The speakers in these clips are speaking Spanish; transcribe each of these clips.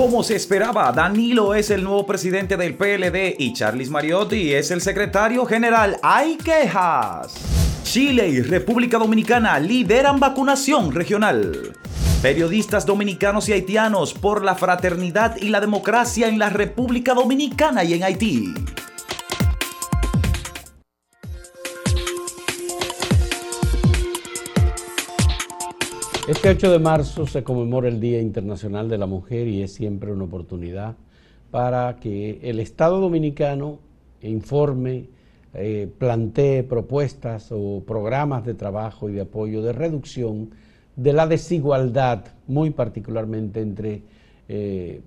Como se esperaba, Danilo es el nuevo presidente del PLD y Charles Mariotti es el secretario general. ¡Hay quejas! Chile y República Dominicana lideran vacunación regional. Periodistas dominicanos y haitianos por la fraternidad y la democracia en la República Dominicana y en Haití. Este 8 de marzo se conmemora el Día Internacional de la Mujer y es siempre una oportunidad para que el Estado Dominicano informe, eh, plantee propuestas o programas de trabajo y de apoyo de reducción de la desigualdad, muy particularmente entre eh,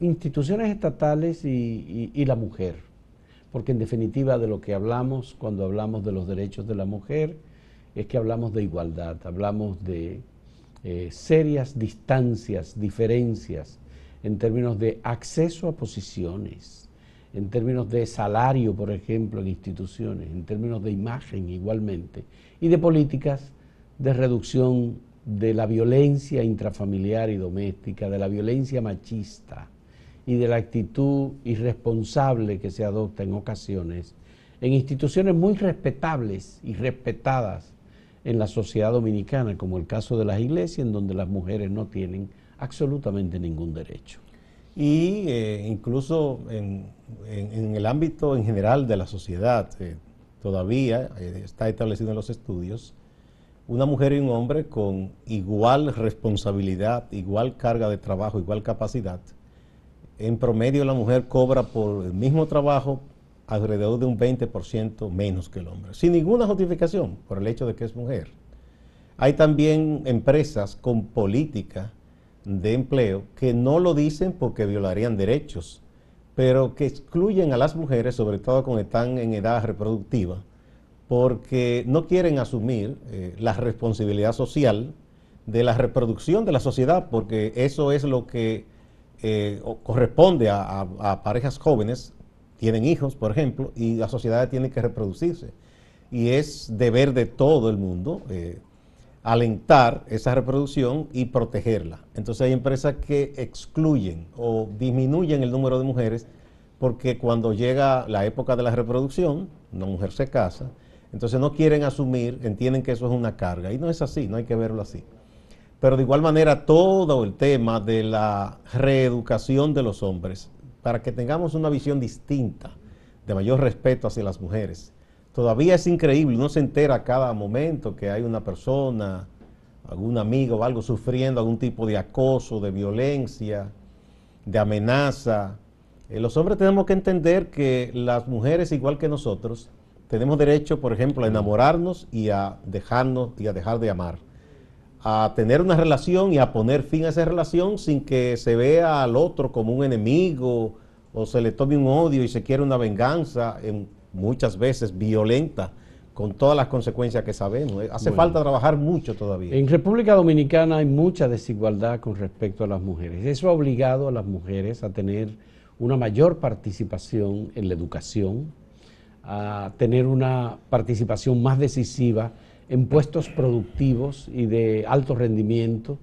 instituciones estatales y, y la mujer. Porque en definitiva de lo que hablamos cuando hablamos de los derechos de la mujer es que hablamos de igualdad, hablamos de eh, serias distancias, diferencias en términos de acceso a posiciones, en términos de salario, por ejemplo, en instituciones, en términos de imagen igualmente, y de políticas de reducción de la violencia intrafamiliar y doméstica, de la violencia machista y de la actitud irresponsable que se adopta en ocasiones en instituciones muy respetables y respetadas en la sociedad dominicana, como el caso de las iglesias, en donde las mujeres no tienen absolutamente ningún derecho. Y eh, incluso en, el ámbito en general de la sociedad, eh, todavía eh, está establecido en los estudios, una mujer y un hombre con igual responsabilidad, igual carga de trabajo, igual capacidad. En promedio la mujer cobra por el mismo trabajo alrededor de un 20% menos que el hombre, sin ninguna justificación por el hecho de que es mujer. Hay también empresas con política de empleo que no lo dicen porque violarían derechos, pero que excluyen a las mujeres, sobre todo cuando están en edad reproductiva, porque no quieren asumir eh, la responsabilidad social de la reproducción de la sociedad, porque eso es lo que eh, corresponde a parejas jóvenes tienen hijos, por ejemplo, y la sociedad tiene que reproducirse. Y es deber de todo el mundo eh, alentar esa reproducción y protegerla. Entonces hay empresas que excluyen o disminuyen el número de mujeres porque cuando llega la época de la reproducción, una mujer se casa, entonces no quieren asumir, entienden que eso es una carga. Y no es así, no hay que verlo así. Pero de igual manera todo el tema de la reeducación de los hombres para que tengamos una visión distinta, de mayor respeto hacia las mujeres. Todavía es increíble, uno se entera a cada momento que hay una persona, algún amigo o algo sufriendo algún tipo de acoso, de violencia, de amenaza. Eh, los hombres tenemos que entender que las mujeres, igual que nosotros, tenemos derecho, por ejemplo, a enamorarnos y a dejarnos y a dejar de amar a tener una relación y a poner fin a esa relación sin que se vea al otro como un enemigo o se le tome un odio y se quiera una venganza, en, muchas veces violenta, con todas las consecuencias que sabemos. Hace falta trabajar mucho todavía. En República Dominicana hay mucha desigualdad con respecto a las mujeres. Eso ha obligado a las mujeres a tener una mayor participación en la educación, a tener una participación más decisiva en puestos productivos y de alto rendimiento,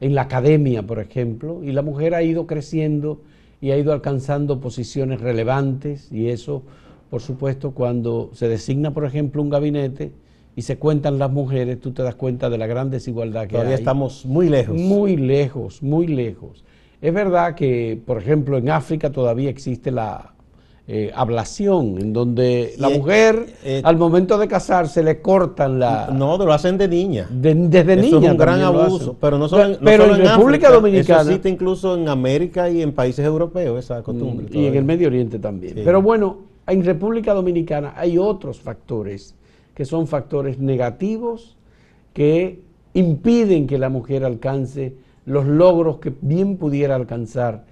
en la academia, por ejemplo, y la mujer ha ido creciendo y ha ido alcanzando posiciones relevantes y eso, por supuesto, cuando se designa, por ejemplo, un gabinete y se cuentan las mujeres, tú te das cuenta de la gran desigualdad que hay. Todavía estamos muy lejos. Muy lejos, muy lejos. Es verdad que, por ejemplo, en África todavía existe la eh, ablación, en donde la mujer eh, al momento de casarse le cortan la... No, lo hacen de niña. desde niña. Es un gran abuso, pero no solo, pero en, República Dominicana... Eso existe incluso en América y en países europeos esa costumbre. Y en el Medio Oriente también. Pero bueno, en República Dominicana hay otros factores que son factores negativos que impiden que la mujer alcance los logros que bien pudiera alcanzar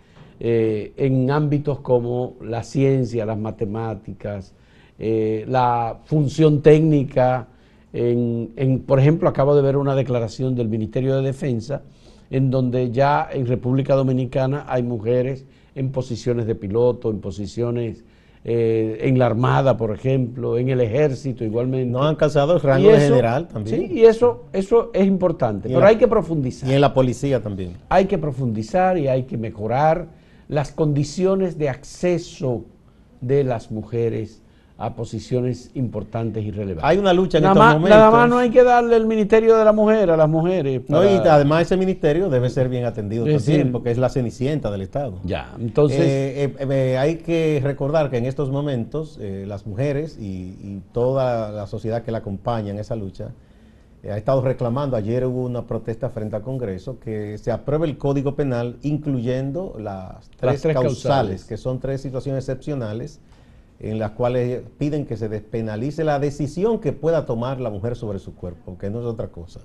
eh, en ámbitos como la ciencia, las matemáticas, eh, la función técnica. En, por ejemplo, acabo de ver una declaración del Ministerio de Defensa en donde ya en República Dominicana hay mujeres en posiciones de piloto, en posiciones eh, en la Armada, por ejemplo, en el Ejército igualmente. No han alcanzado el rango de general también. Sí, y eso, eso es importante, pero hay que profundizar. Y en la policía también. Hay que profundizar y hay que mejorar las condiciones de acceso de las mujeres a posiciones importantes y relevantes. Hay una lucha en estos momentos. Nada más no hay que darle el ministerio de la mujer a las mujeres. No, y además ese ministerio debe ser bien atendido también, porque es la cenicienta del Estado. Ya, entonces... Eh, eh, eh, hay que recordar que en estos momentos las mujeres y, toda la sociedad que la acompaña en esa lucha ha estado reclamando, ayer hubo una protesta frente al Congreso, que se apruebe el Código Penal incluyendo las tres, causales, que son tres situaciones excepcionales en las cuales piden que se despenalice la decisión que pueda tomar la mujer sobre su cuerpo, que no es otra cosa.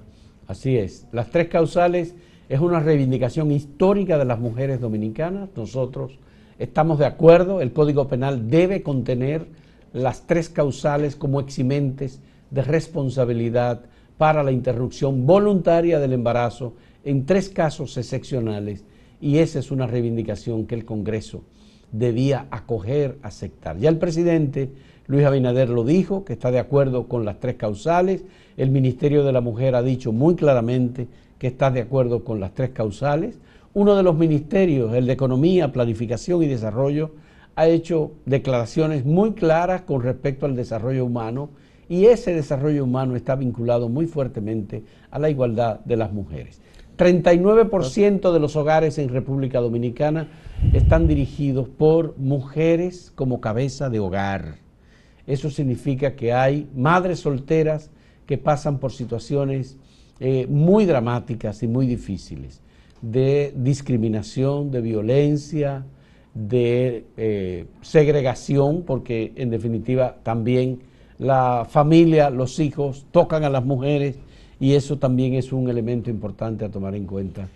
Así es. Las tres causales es una reivindicación histórica de las mujeres dominicanas. Nosotros estamos de acuerdo, el Código Penal debe contener las tres causales como eximentes de responsabilidad para la interrupción voluntaria del embarazo en tres casos excepcionales y esa es una reivindicación que el Congreso debía acoger, aceptar. Ya el presidente Luis Abinader lo dijo, que está de acuerdo con las tres causales. El Ministerio de la Mujer ha dicho muy claramente que está de acuerdo con las tres causales. Uno de los ministerios, el de Economía, Planificación y Desarrollo, ha hecho declaraciones muy claras con respecto al desarrollo humano y ese desarrollo humano está vinculado muy fuertemente a la igualdad de las mujeres. 39% de los hogares en República Dominicana están dirigidos por mujeres como cabeza de hogar. Eso significa que hay madres solteras que pasan por situaciones eh, muy dramáticas y muy difíciles de discriminación, de violencia, de eh, segregación, porque en definitiva también la familia, los hijos tocan a las mujeres y eso también es un elemento importante a tomar en cuenta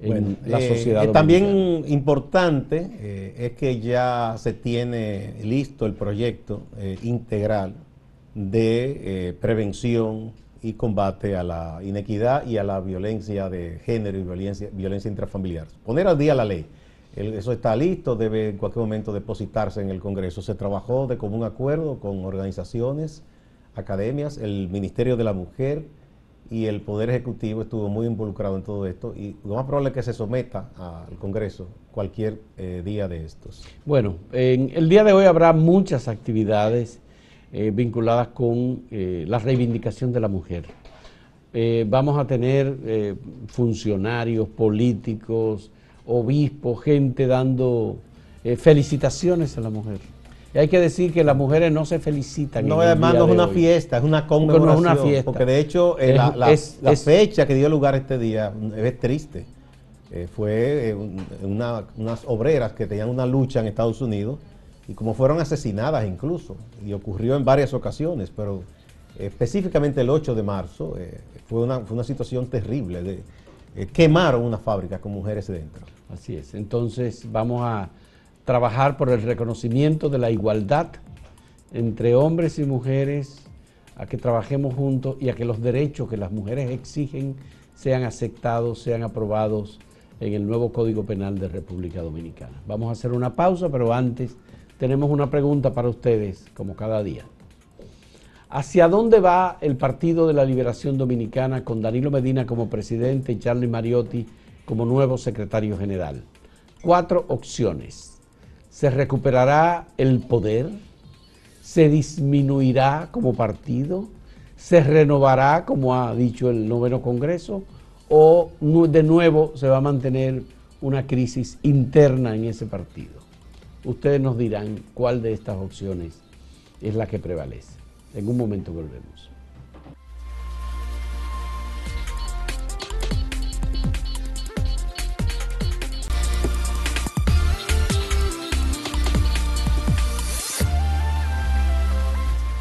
en la eh, sociedad. Eh, también importante eh, es que ya se tiene listo el proyecto integral de prevención y combate a la inequidad y a la violencia de género y violencia, violencia intrafamiliar. Poner al día la ley. Eso está listo, debe en cualquier momento depositarse en el Congreso. Se trabajó de común acuerdo con organizaciones, academias, el Ministerio de la Mujer, y el Poder Ejecutivo estuvo muy involucrado en todo esto y lo más probable es que se someta al Congreso cualquier eh, día de estos. Bueno, en el día de hoy habrá muchas actividades eh, vinculadas con eh, la reivindicación de la mujer. vamos a tener funcionarios, políticos, obispos, gente dando felicitaciones a la mujer hay que decir que las mujeres no se felicitan. No, además no es una fiesta, es una conmemoración. No es una fiesta. Porque de hecho eh, la, fecha que dio lugar este día es triste. Eh, fue eh, unas obreras que tenían una lucha en Estados Unidos y como fueron asesinadas incluso, y ocurrió en varias ocasiones, pero específicamente el 8 de marzo fue, una, fue una situación terrible. De, quemaron una fábrica con mujeres dentro. Así es, entonces vamos a trabajar por el reconocimiento de la igualdad entre hombres y mujeres, a que trabajemos juntos y a que los derechos que las mujeres exigen sean aceptados, sean aprobados en el nuevo Código Penal de República Dominicana. Vamos a hacer una pausa, pero antes tenemos una pregunta para ustedes, como cada día. ¿Hacia dónde va el Partido de la Liberación Dominicana con Danilo Medina como presidente y Charlie Mariotti como nuevo secretario general? Cuatro opciones se recuperará el poder, se disminuirá como partido, se renovará, como ha dicho el noveno Congreso, o de nuevo se va a mantener una crisis interna en ese partido. Ustedes nos dirán cuál de estas opciones es la que prevalece. En un momento volvemos.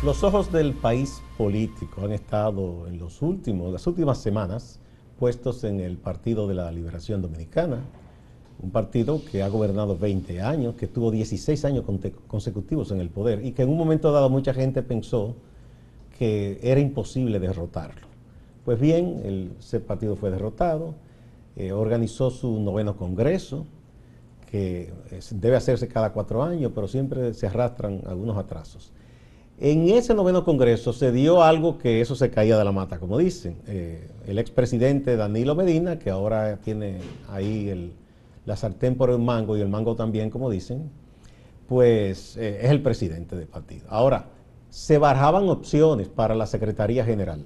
Los ojos del país político han estado en los últimos, las últimas semanas puestos en el Partido de la Liberación Dominicana, un partido que ha gobernado 20 años, que tuvo 16 años consecutivos en el poder y que en un momento dado mucha gente pensó que era imposible derrotarlo. Pues bien, ese partido fue derrotado, eh, organizó su noveno congreso, que debe hacerse cada cuatro años, pero siempre se arrastran algunos atrasos. En ese noveno Congreso se dio algo que eso se caía de la mata, como dicen. Eh, el expresidente Danilo Medina, que ahora tiene ahí la sartén por el mango y el mango también, como dicen, pues eh, es el presidente del partido. Ahora, se barajaban opciones para la Secretaría General.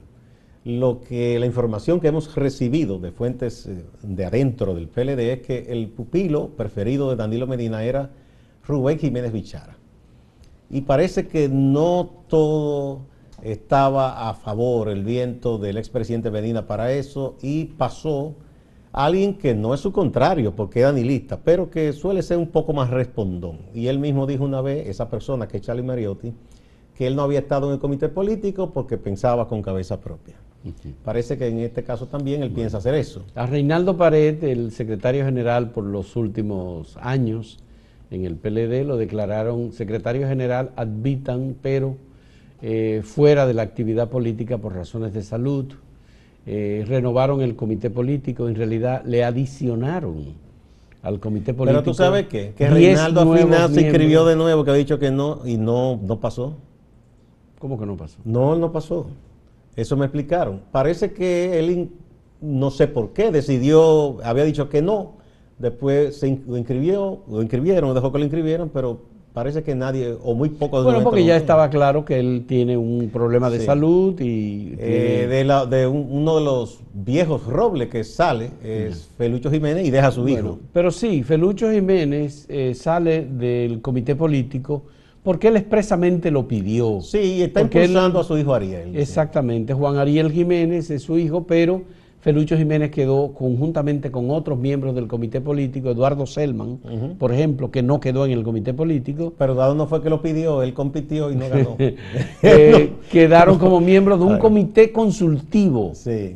Lo que la información que hemos recibido de fuentes eh, de adentro del PLD es que el pupilo preferido de Danilo Medina era Rubén Jiménez Bichara y parece que no todo estaba a favor el viento del expresidente Medina para eso y pasó alguien que no es su contrario porque es danilista, pero que suele ser un poco más respondón. Y él mismo dijo una vez, esa persona que es Charlie Mariotti, que él no había estado en el comité político porque pensaba con cabeza propia. Parece que en este caso también él piensa hacer eso. A Reinaldo Pared, el secretario general por los últimos años, en el PLD, lo declararon secretario general advitan, pero eh, fuera de la actividad política por razones de salud. Eh, renovaron el comité político, en realidad le adicionaron al comité político. Pero tú sabes qué, que Reinaldo al final se inscribió de nuevo, que ha dicho que no, y no, no pasó. ¿Cómo que no pasó? No, no pasó. Eso me explicaron. Parece que él, no sé por qué, decidió, había dicho que no, Después se lo inscribió, lo inscribieron, dejó que lo inscribieron, pero parece que nadie, o muy pocos... Bueno, porque ya estaba claro que él tiene un problema de salud y... Eh, de, uno de los viejos robles que sale es Felucho Jiménez y deja a su hijo. Pero sí, Felucho Jiménez eh, sale del comité político porque él expresamente lo pidió. Sí, está impulsando a su hijo Ariel. Exactamente, Juan Ariel Jiménez es su hijo, pero Felucho Jiménez quedó conjuntamente con otros miembros del comité político, Eduardo Selman, por ejemplo, que no quedó en el comité político. Pero Eduardo no fue que lo pidió, él compitió y no ganó. Eh, quedaron como miembros de un comité consultivo. Sí.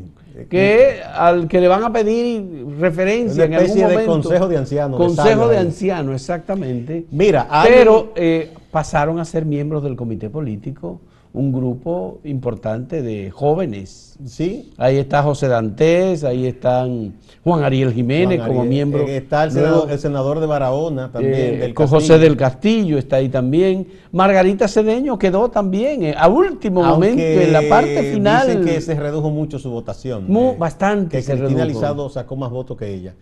Que al que le van a pedir referencia en algún momento. de consejo de ancianos. Consejo de ancianos, exactamente. Mira, pero eh, pasaron a ser miembros del comité político un grupo importante de jóvenes. Sí. Ahí está José Dantes, ahí están Juan Ariel Jiménez como miembro. Eh, está el senador, de Barahona también. Eh, José del Castillo está ahí también. Margarita Cedeño quedó también eh, a último momento, en la parte final. Dicen que se redujo mucho su votación. bastante. Que Cristina Lizado sacó más votos que ella.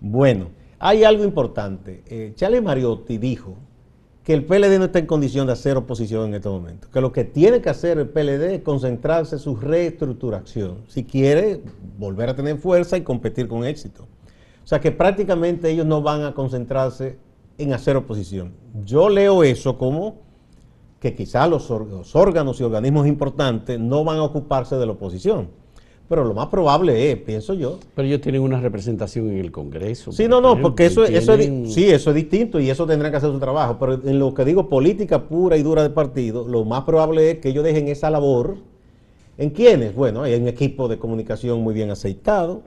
Bueno, hay algo importante. Chale Mariotti dijo que el PLD no está en condición de hacer oposición en este momento. Que lo que tiene que hacer el PLD es concentrarse en su reestructuración, si quiere volver a tener fuerza y competir con éxito. O sea que prácticamente ellos no van a concentrarse en hacer oposición. Yo leo eso como que quizás los, órganos y organismos importantes no van a ocuparse de la oposición pero lo más probable es, pienso yo. Pero ellos tienen una representación en el Congreso. Sí, no, no, porque eso, eso es, sí, eso es distinto y eso tendrán que hacer su trabajo. Pero en lo que digo política pura y dura de partido, lo más probable es que ellos dejen esa labor. ¿En quiénes? Bueno, hay un equipo de comunicación muy bien aceitado,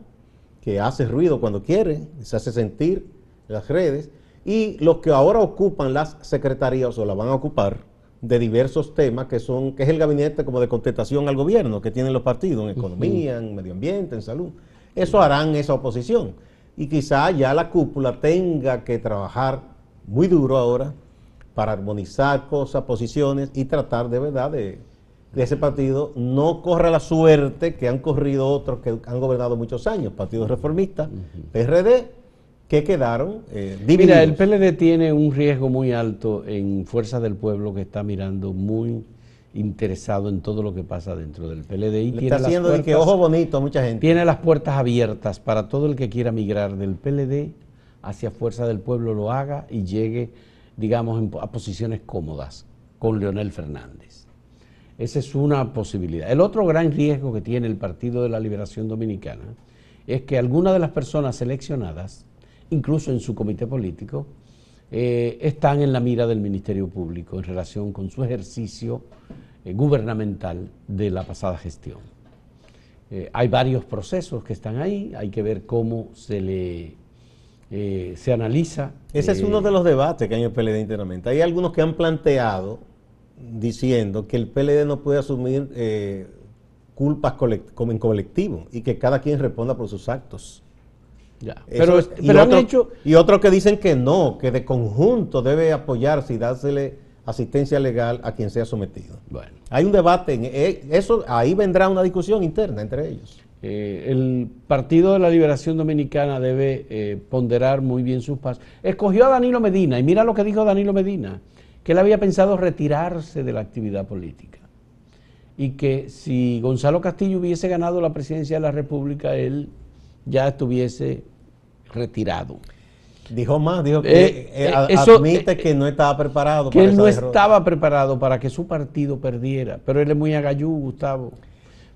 que hace ruido cuando quiere, se hace sentir en las redes. Y los que ahora ocupan las secretarías o la van a ocupar, de diversos temas que son, que es el gabinete como de contestación al gobierno que tienen los partidos en economía, en medio ambiente, en salud. Eso harán esa oposición. Y quizá ya la cúpula tenga que trabajar muy duro ahora para armonizar cosas, posiciones y tratar de verdad de, ese partido no corra la suerte que han corrido otros que han gobernado muchos años, partidos reformistas, PRD que quedaron eh, Mira, el PLD tiene un riesgo muy alto en Fuerza del Pueblo que está mirando muy interesado en todo lo que pasa dentro del PLD. Y tiene está haciendo de que ojo bonito mucha gente. Tiene las puertas abiertas para todo el que quiera migrar del PLD hacia Fuerza del Pueblo lo haga y llegue, digamos, a posiciones cómodas con Leonel Fernández. Esa es una posibilidad. El otro gran riesgo que tiene el Partido de la Liberación Dominicana es que algunas de las personas seleccionadas incluso en su comité político, eh, están en la mira del Ministerio Público en relación con su ejercicio eh, gubernamental de la pasada gestión. Eh, hay varios procesos que están ahí, hay que ver cómo se le se analiza. Ese es uno de los debates que hay en el PLD internamente. Hay algunos que han planteado diciendo que el PLD no puede asumir culpas como en colectivo y que cada quien responda por sus actos Pero, y, otros que dicen que no, que de conjunto debe apoyarse y dársele asistencia legal a quien sea sometido. Bueno. Hay un debate, en eh, eso ahí vendrá una discusión interna entre ellos. Eh, el Partido de la Liberación Dominicana debe eh, ponderar muy bien sus pasos. Escogió a Danilo Medina y mira lo que dijo Danilo Medina, que él había pensado retirarse de la actividad política y que si Gonzalo Castillo hubiese ganado la presidencia de la República, él ya estuviese retirado. Dijo más, dijo que eh, eh, eh, admite que no estaba preparado. Que él no estaba preparado para que su partido perdiera, pero él es muy agayú, Gustavo.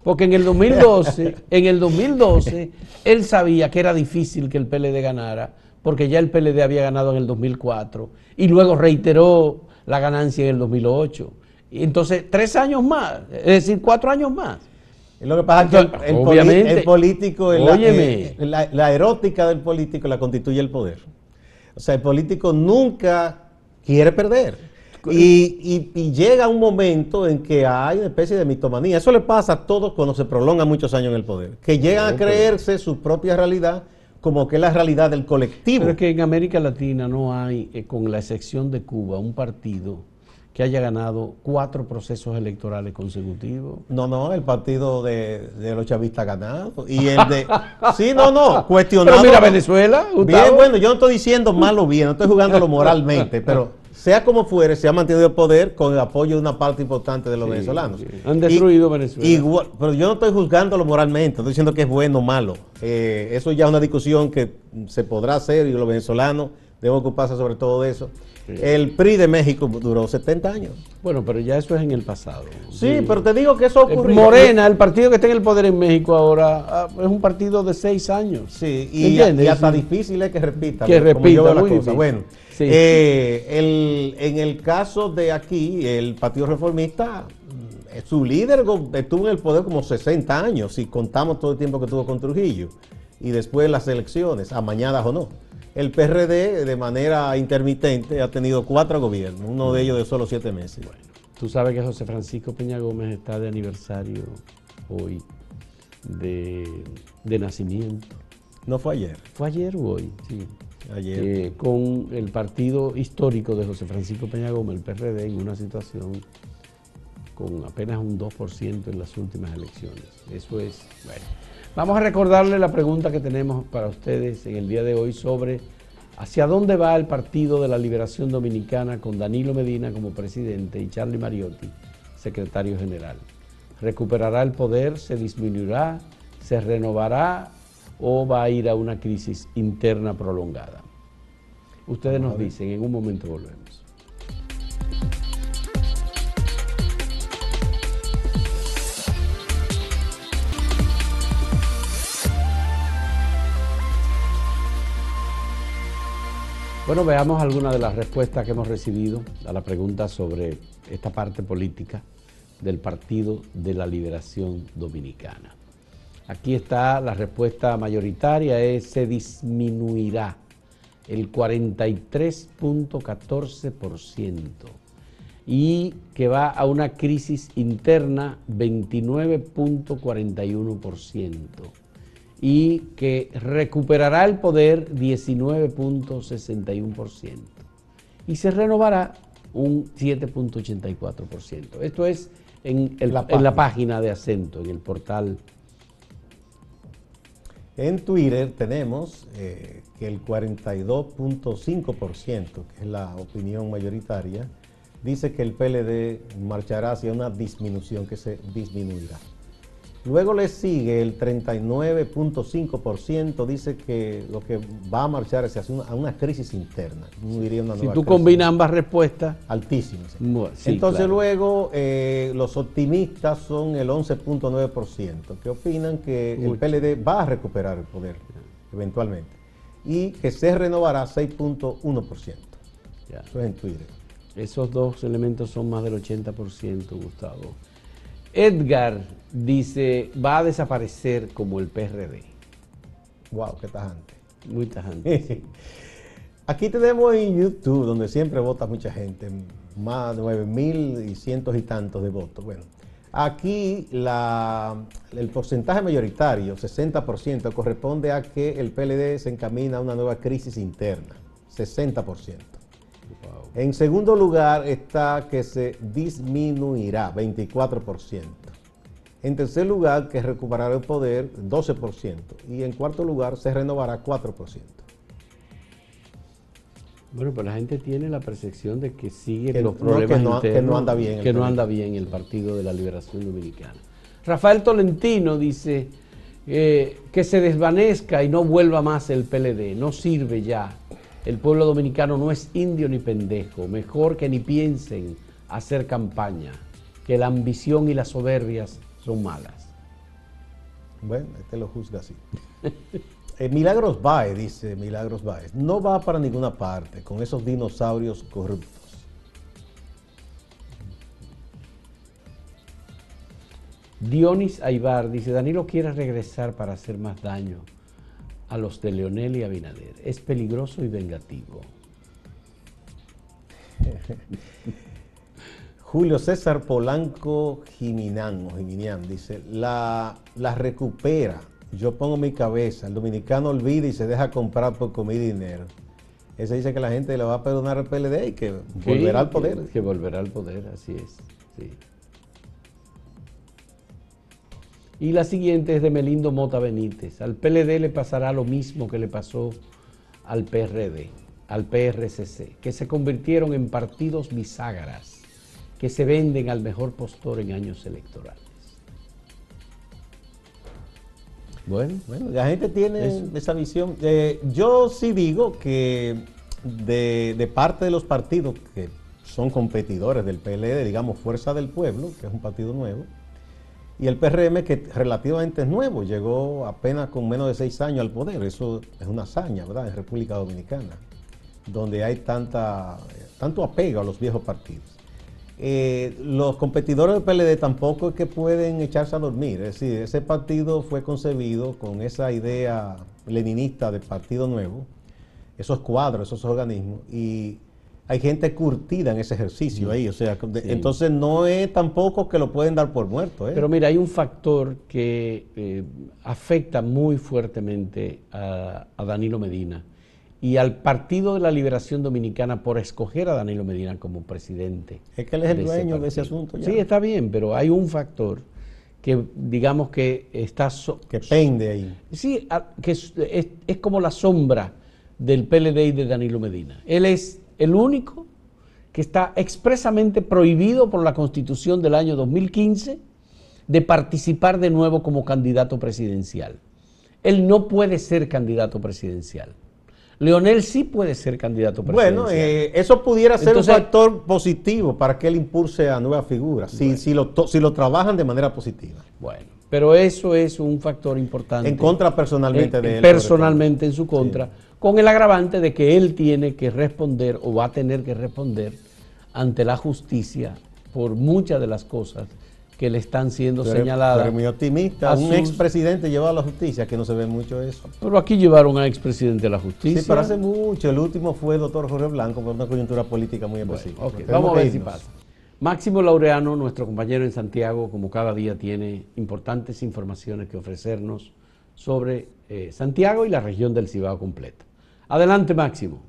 Porque en el 2012, en el 2012, él sabía que era difícil que el PLD ganara, porque ya el PLD había ganado en el 2004 y luego reiteró la ganancia en el 2008. Y entonces, tres años más, es decir, cuatro años más. Lo que pasa es que el, político, la, la, erótica del político la constituye el poder. O sea, el político nunca quiere perder. Y, llega un momento en que hay una especie de mitomanía. Eso le pasa a todos cuando se prolonga muchos años en el poder. Que llegan a creerse su propia realidad como que es la realidad del colectivo. Pero es que en América Latina no hay, eh, con la excepción de Cuba, un partido que haya ganado cuatro procesos electorales consecutivos. No, no, el partido de, los chavistas ha ganado. Y el de. sí, no, no, cuestionado. Pero mira Venezuela. Bien, bueno, yo no estoy diciendo malo bien, no estoy jugándolo moralmente, pero sea como fuere, se ha mantenido el poder con el apoyo de una parte importante de los venezolanos. Han destruido Venezuela. Igual, pero yo no estoy juzgándolo moralmente, estoy diciendo que es bueno o malo. Eh, eso ya es una discusión que se podrá hacer y los venezolanos deben ocuparse sobre todo de eso. El PRI de México duró 70 años. Bueno, pero ya eso es en el pasado. Sí, pero te digo que eso ocurrió. Morena, el partido que está en el poder en México ahora, ah, es un partido de seis años. Sí, y, hasta difícil es que repita. Que repita, la cosa. Bueno, eh, en el caso de aquí, el Partido Reformista, eh, su líder estuvo en el poder como 60 años, si contamos todo el tiempo que tuvo con Trujillo, y después las elecciones, amañadas o no el PRD de manera intermitente ha tenido cuatro gobiernos, uno de ellos de solo siete meses. Bueno, tú sabes que José Francisco Peña Gómez está de aniversario hoy de, nacimiento. ¿No fue ayer? Fue ayer o hoy, sí. Ayer. Eh, con el partido histórico de José Francisco Peña Gómez, el PRD, en una situación con apenas un 2% en las últimas elecciones. Eso es, bueno. Vamos a recordarle la pregunta que tenemos para ustedes en el día de hoy sobre hacia dónde va el Partido de la Liberación Dominicana con Danilo Medina como presidente y Charlie Mariotti, secretario general. ¿Recuperará el poder? ¿Se disminuirá? ¿Se renovará? ¿O va a ir a una crisis interna prolongada? Ustedes nos dicen, en un momento volvemos. Bueno, veamos algunas de las respuestas que hemos recibido a la pregunta sobre esta parte política del Partido de la Liberación Dominicana. Aquí está la respuesta mayoritaria, es se disminuirá el 43.14% y que va a una crisis interna 29.41% y que recuperará el poder 19.61% y se renovará un 7.84%. Esto es en, la página de acento, en el portal. En Twitter tenemos eh, que el 42.5%, que es la opinión mayoritaria, dice que el PLD marchará hacia una disminución, que se disminuirá. Luego le sigue el 39.5%, dice que lo que va a marchar es hacia una, crisis interna. si tú combinas ambas respuestas. Altísimas. Entonces luego eh, los optimistas son el 11.9%, que opinan que el PLD va a recuperar el poder eventualmente y que se renovará 6.1%. Eso es en Twitter. Esos dos elementos son más del 80%, Gustavo. Edgar dice, va a desaparecer como el PRD. Wow, qué tajante. Muy tajante. Aquí tenemos en YouTube, donde siempre vota mucha gente, más de nueve mil y cientos y tantos de votos. Bueno, Aquí el porcentaje mayoritario, 60%, corresponde a que el PLD se encamina a una nueva crisis interna, 60%. En segundo lugar está que se disminuirá, 24%. En tercer lugar, que recuperará el poder, 12%. Y en cuarto lugar, se renovará 4%. Bueno, pues la gente tiene la percepción de que sigue los problemas no, que, no, anda bien. Que no anda bien el Partido de la Liberación Dominicana. Rafael Tolentino dice eh, que se desvanezca y no vuelva más el PLD. No sirve ya. El pueblo dominicano no es indio ni pendejo. Mejor que ni piensen hacer campaña. Que la ambición y las soberbias son malas. Bueno, este lo juzga así. Eh, Milagros Baez, dice Milagros Baez, no va para ninguna parte con esos dinosaurios corruptos. Dionis Aibar dice, Danilo quiere regresar para hacer más daño a los de Leonel y Abinader. Es peligroso y vengativo. Julio César Polanco Jiminán, Jiminián, dice, la, la recupera yo pongo mi cabeza, el dominicano olvida y se deja comprar por comida y dinero. Ese dice que la gente le va a perdonar al PLD y que volverá al poder. Que, volverá al poder, así es. Y la siguiente es de Melindo Mota Benítez. Al PLD le pasará lo mismo que le pasó al PRD, al PRCC, que se convirtieron en partidos biságras que se venden al mejor postor en años electorales. Bueno, bueno, la gente tiene esa visión. Eh, yo sí digo que de, parte de los partidos que son competidores del PLD, digamos Fuerza del Pueblo, que es un partido nuevo, y el PRM, que relativamente es nuevo, llegó apenas con menos de seis años al poder. Eso es una hazaña, ¿verdad? En República Dominicana, donde hay tanta, tanto apego a los viejos partidos. Eh, los competidores del PLD tampoco es que pueden echarse a dormir. Es decir, ese partido fue concebido con esa idea leninista del Partido Nuevo, esos cuadros, esos organismos, y hay gente curtida en ese ejercicio ahí. O sea, entonces no es tampoco que lo pueden dar por muerto. ¿eh? Pero mira, hay un factor que eh, afecta muy fuertemente a Danilo Medina y al Partido de la Liberación Dominicana por escoger a Danilo Medina como presidente. Es que él es el dueño de ese asunto. Sí, está bien, pero hay un factor que digamos que está... que pende ahí. Sí, que es, es, como la sombra del PLD y de Danilo Medina. Él es el único que está expresamente prohibido por la Constitución del año 2015 de participar de nuevo como candidato presidencial. Él no puede ser candidato presidencial. Leonel sí puede ser candidato presidencial. Bueno, eh, eso pudiera ser un factor positivo para que él impulse a nuevas figuras, si, si, lo, si lo trabajan de manera positiva. Bueno, pero eso es un factor importante. En contra personalmente de él. Personalmente en su contra, con el agravante de que él tiene que responder o va a tener que responder ante la justicia por muchas de las cosas que le están siendo señaladas. Pero muy optimista. Un expresidente llevado a la justicia, que no se ve mucho eso. Pero aquí llevaron al expresidente a la justicia. Sí, pero hace mucho. El último fue el doctor Jorge Blanco por una coyuntura política muy específica. Vamos a ver si pasa. Máximo Laureano, nuestro compañero en Santiago, como cada día tiene importantes informaciones que ofrecernos sobre eh, Santiago y la región del Cibao completa. Adelante, Máximo.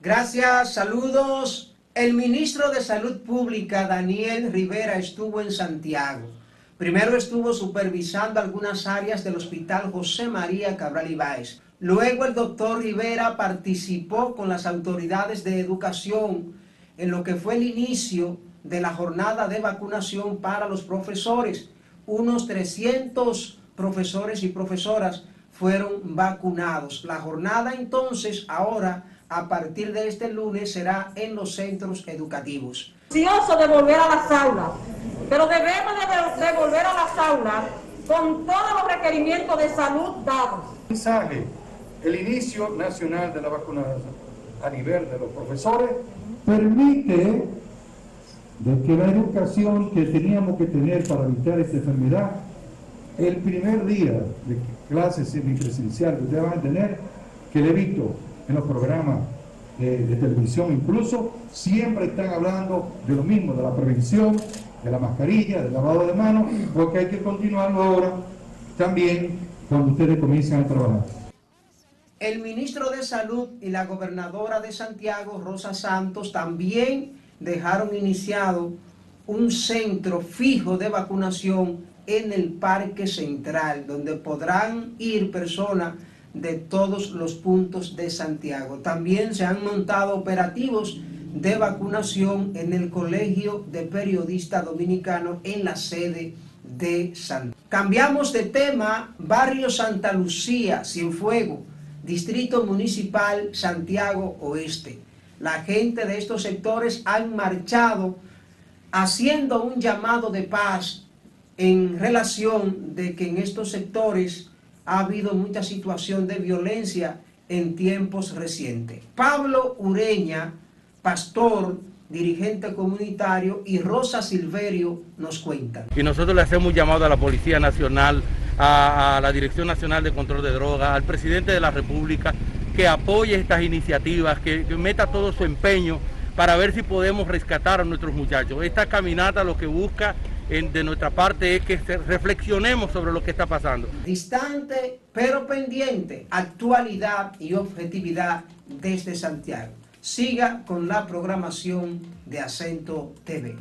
Gracias, saludos. El ministro de Salud Pública, Daniel Rivera, estuvo en Santiago. Primero estuvo supervisando algunas áreas del Hospital José María Cabral Ibáez. Luego el doctor Rivera participó con las autoridades de educación en lo que fue el inicio de la jornada de vacunación para los profesores. Unos 300 profesores y profesoras fueron vacunados. La jornada entonces ahora a partir de este lunes será en los centros educativos. Ansioso de volver a las aulas, pero debemos de, volver a las aulas con todos los requerimientos de salud dados. Mensaje, el inicio nacional de la vacunación a nivel de los profesores permite de que la educación que teníamos que tener para evitar esta enfermedad, el primer día de clases semipresencial que ustedes van a tener, que le evito en los programas de televisión incluso, siempre están hablando de lo mismo, de la prevención de la mascarilla, del lavado de manos, porque hay que continuarlo ahora también cuando ustedes comiencen a trabajar. El ministro de Salud y la gobernadora de Santiago, Rosa Santos, también dejaron iniciado un centro fijo de vacunación en el Parque Central, donde podrán ir personas de todos los puntos de Santiago. También se han montado operativos de vacunación en el Colegio de Periodistas Dominicanos en la sede de Santiago. Cambiamos de tema, Barrio Santa Lucía, Cienfuego, Distrito Municipal Santiago Oeste. La gente de estos sectores han marchado haciendo un llamado de paz en relación de que en estos sectores ha habido mucha situación de violencia en tiempos recientes. Pablo Ureña, pastor, dirigente comunitario, y Rosa Silverio nos cuentan. Y nosotros le hacemos un llamado a la Policía Nacional, a, la Dirección Nacional de Control de Drogas, al presidente de la República, que apoye estas iniciativas, que, meta todo su empeño para ver si podemos rescatar a nuestros muchachos. Esta caminata lo que busca de nuestra parte es que reflexionemos sobre lo que está pasando. Distante pero pendiente, actualidad y objetividad desde Santiago. Siga con la programación de Acento TV.